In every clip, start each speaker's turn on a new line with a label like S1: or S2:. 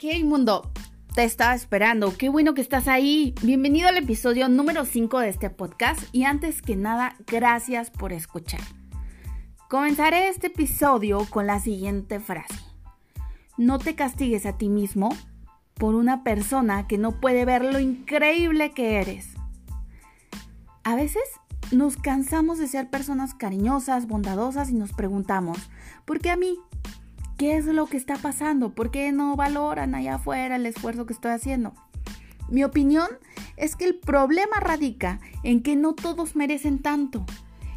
S1: Ok, mundo, te estaba esperando. Qué bueno que estás ahí. Bienvenido al episodio número 5 de este podcast y antes que nada, gracias por escuchar. Comenzaré este episodio con la siguiente frase. No te castigues a ti mismo por una persona que no puede ver lo increíble que eres. A veces nos cansamos de ser personas cariñosas, bondadosas y nos preguntamos, ¿por qué a mí? ¿Qué es lo que está pasando? ¿Por qué no valoran allá afuera el esfuerzo que estoy haciendo? Mi opinión es que el problema radica en que no todos merecen tanto.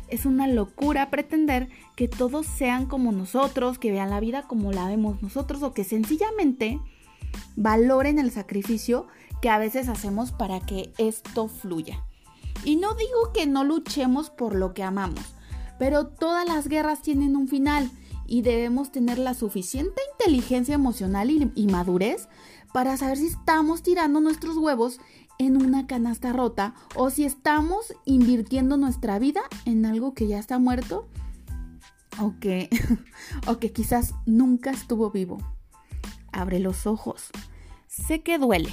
S1: Es una locura pretender que todos sean como nosotros, que vean la vida como la vemos nosotros o que sencillamente valoren el sacrificio que a veces hacemos para que esto fluya. Y no digo que no luchemos por lo que amamos, pero todas las guerras tienen un final y debemos tener la suficiente inteligencia emocional y, madurez para saber si estamos tirando nuestros huevos en una canasta rota o si estamos invirtiendo nuestra vida en algo que ya está muerto o que, o que quizás nunca estuvo vivo. Abre los ojos. Sé que duele.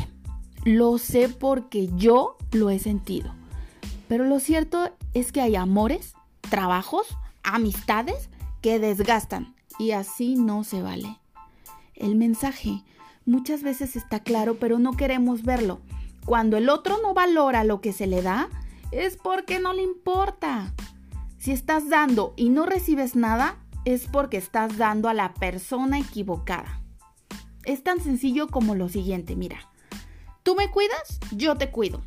S1: Lo sé porque yo lo he sentido. Pero lo cierto es que hay amores, trabajos, amistades que desgastan y así no se vale. El mensaje muchas veces está claro, pero no queremos verlo. Cuando el otro no valora lo que se le da, es porque no le importa. Si estás dando y no recibes nada, es porque estás dando a la persona equivocada. Es tan sencillo como lo siguiente, mira. Tú me cuidas, yo te cuido.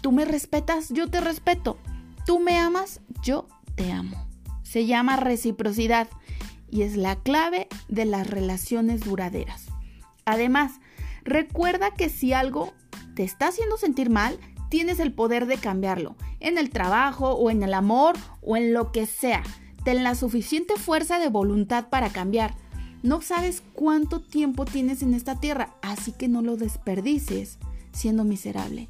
S1: Tú me respetas, yo te respeto. Tú me amas, yo te amo. Se llama reciprocidad y es la clave de las relaciones duraderas. Además, recuerda que si algo te está haciendo sentir mal, tienes el poder de cambiarlo, en el trabajo o en el amor o en lo que sea. Ten la suficiente fuerza de voluntad para cambiar. No sabes cuánto tiempo tienes en esta tierra, así que no lo desperdices siendo miserable.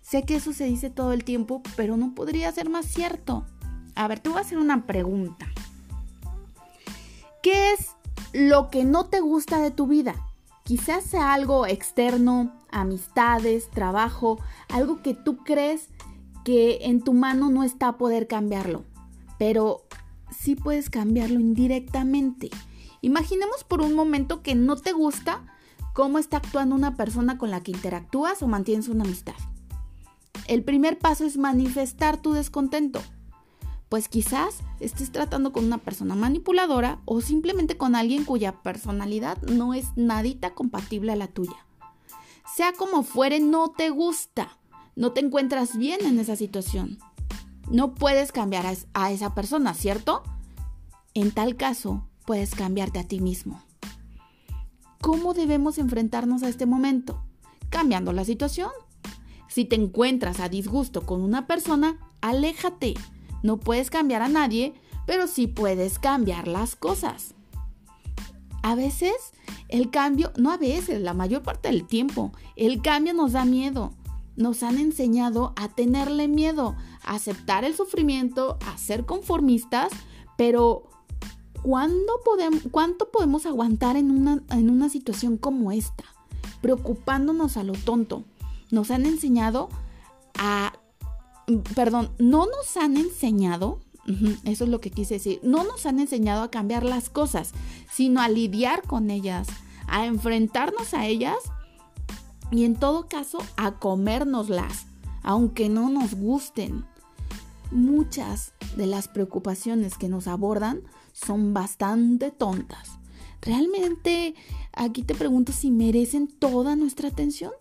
S1: Sé que eso se dice todo el tiempo, pero no podría ser más cierto. A ver, te voy a hacer una pregunta. ¿Qué es lo que no te gusta de tu vida? Quizás sea algo externo, amistades, trabajo, algo que tú crees que en tu mano no está a poder cambiarlo, pero sí puedes cambiarlo indirectamente. Imaginemos por un momento que no te gusta cómo está actuando una persona con la que interactúas o mantienes una amistad. El primer paso es manifestar tu descontento. Pues quizás estés tratando con una persona manipuladora o simplemente con alguien cuya personalidad no es nadita compatible a la tuya. Sea como fuere, no te gusta. No te encuentras bien en esa situación. No puedes cambiar a esa persona, ¿cierto? En tal caso, puedes cambiarte a ti mismo. ¿Cómo debemos enfrentarnos a este momento? Cambiando la situación. Si te encuentras a disgusto con una persona, aléjate. No puedes cambiar a nadie, pero sí puedes cambiar las cosas. A veces el cambio, no a veces, la mayor parte del tiempo, el cambio nos da miedo. Nos han enseñado a tenerle miedo, a aceptar el sufrimiento, a ser conformistas, pero ¿cuánto podemos aguantar en una situación como esta? Preocupándonos a lo tonto nos han enseñado a, perdón, no nos han enseñado, eso es lo que quise decir, no nos han enseñado a cambiar las cosas, sino a lidiar con ellas, a enfrentarnos a ellas y en todo caso a comérnoslas, aunque no nos gusten. Muchas de las preocupaciones que nos abordan son bastante tontas. ¿Realmente aquí te pregunto si merecen toda nuestra atención?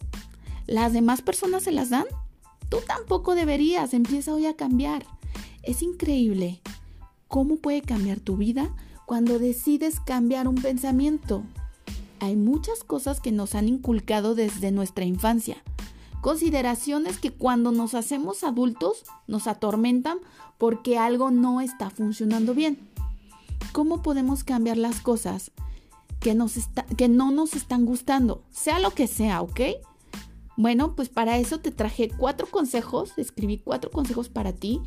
S1: ¿Las demás personas se las dan? Tú tampoco deberías, empieza hoy a cambiar. Es increíble cómo puede cambiar tu vida cuando decides cambiar un pensamiento. Hay muchas cosas que nos han inculcado desde nuestra infancia. Consideraciones que cuando nos hacemos adultos nos atormentan porque algo no está funcionando bien. ¿Cómo podemos cambiar las cosas que, nos que no nos están gustando? Sea lo que sea, ¿ok? Bueno, pues para eso te traje cuatro consejos, escribí cuatro consejos para ti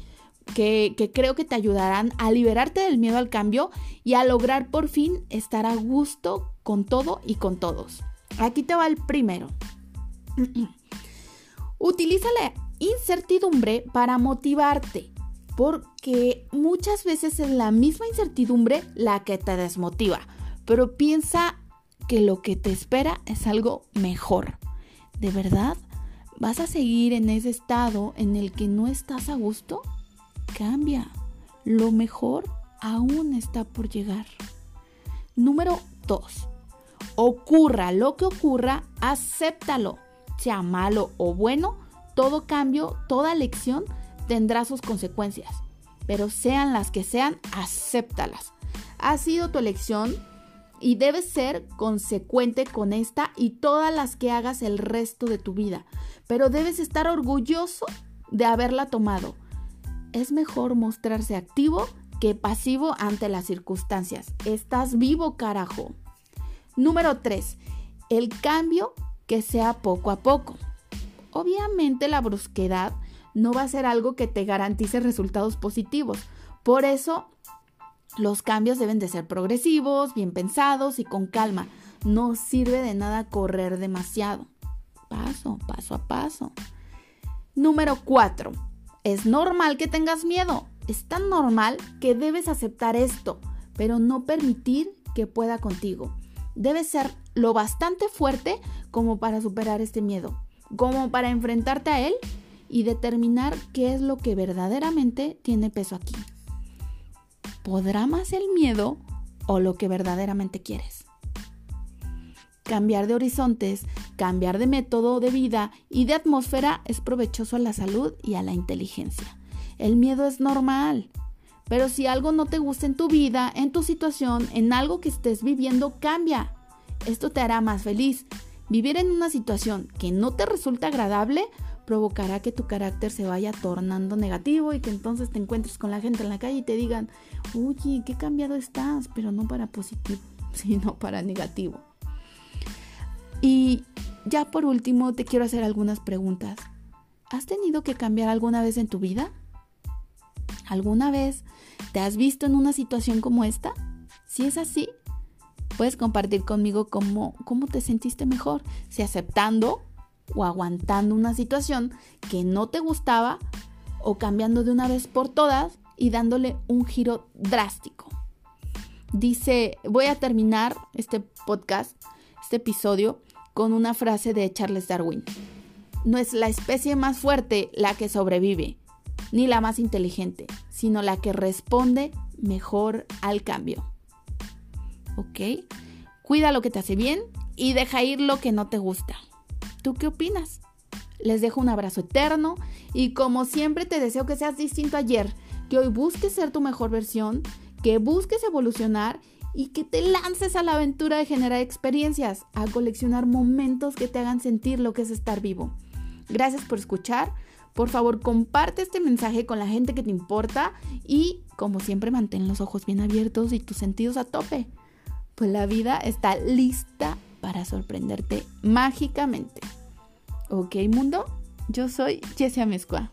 S1: que, creo que te ayudarán a liberarte del miedo al cambio y a lograr por fin estar a gusto con todo y con todos. Aquí te va el primero. Utiliza la incertidumbre para motivarte, porque muchas veces es la misma incertidumbre la que te desmotiva, pero piensa que lo que te espera es algo mejor. ¿De verdad? ¿Vas a seguir en ese estado en el que no estás a gusto? Cambia. Lo mejor aún está por llegar. Número 2. Ocurra lo que ocurra, acéptalo. Sea malo o bueno, todo cambio, toda lección tendrá sus consecuencias. Pero sean las que sean, acéptalas. Ha sido tu elección y debes ser consecuente con esta y todas las que hagas el resto de tu vida. Pero debes estar orgulloso de haberla tomado. Es mejor mostrarse activo que pasivo ante las circunstancias. Estás vivo, carajo. Número 3. El cambio que sea poco a poco. Obviamente la brusquedad no va a ser algo que te garantice resultados positivos. Por eso los cambios deben de ser progresivos, bien pensados y con calma. No sirve de nada correr demasiado. Paso, paso a paso. Número 4. Es normal que tengas miedo. Es tan normal que debes aceptar esto, pero no permitir que pueda contigo. Debes ser lo bastante fuerte como para superar este miedo, como para enfrentarte a él y determinar qué es lo que verdaderamente tiene peso aquí. ¿Podrá más el miedo o lo que verdaderamente quieres? Cambiar de horizontes, cambiar de método de vida y de atmósfera es provechoso a la salud y a la inteligencia. El miedo es normal, pero si algo no te gusta en tu vida, en tu situación, en algo que estés viviendo, cambia. Esto te hará más feliz. Vivir en una situación que no te resulta agradable provocará que tu carácter se vaya tornando negativo y que entonces te encuentres con la gente en la calle y te digan, oye, qué cambiado estás, pero no para positivo, sino para negativo. Y ya por último te quiero hacer algunas preguntas. ¿Has tenido que cambiar alguna vez en tu vida? ¿Alguna vez te has visto en una situación como esta? Si es así, puedes compartir conmigo cómo, cómo te sentiste mejor, si aceptando o aguantando una situación que no te gustaba o cambiando de una vez por todas y dándole un giro drástico. Dice, voy a terminar este podcast, este episodio, con una frase de Charles Darwin. No es la especie más fuerte la que sobrevive, ni la más inteligente, sino la que responde mejor al cambio. ¿Ok? Cuida lo que te hace bien y deja ir lo que no te gusta. ¿Tú qué opinas? Les dejo un abrazo eterno y como siempre te deseo que seas distinto ayer, que hoy busques ser tu mejor versión, que busques evolucionar y que te lances a la aventura de generar experiencias, a coleccionar momentos que te hagan sentir lo que es estar vivo. Gracias por escuchar. Por favor, comparte este mensaje con la gente que te importa y, como siempre, mantén los ojos bien abiertos y tus sentidos a tope. Pues la vida está lista para sorprenderte mágicamente. ¿Ok, mundo? Yo soy Jessia Mezcua.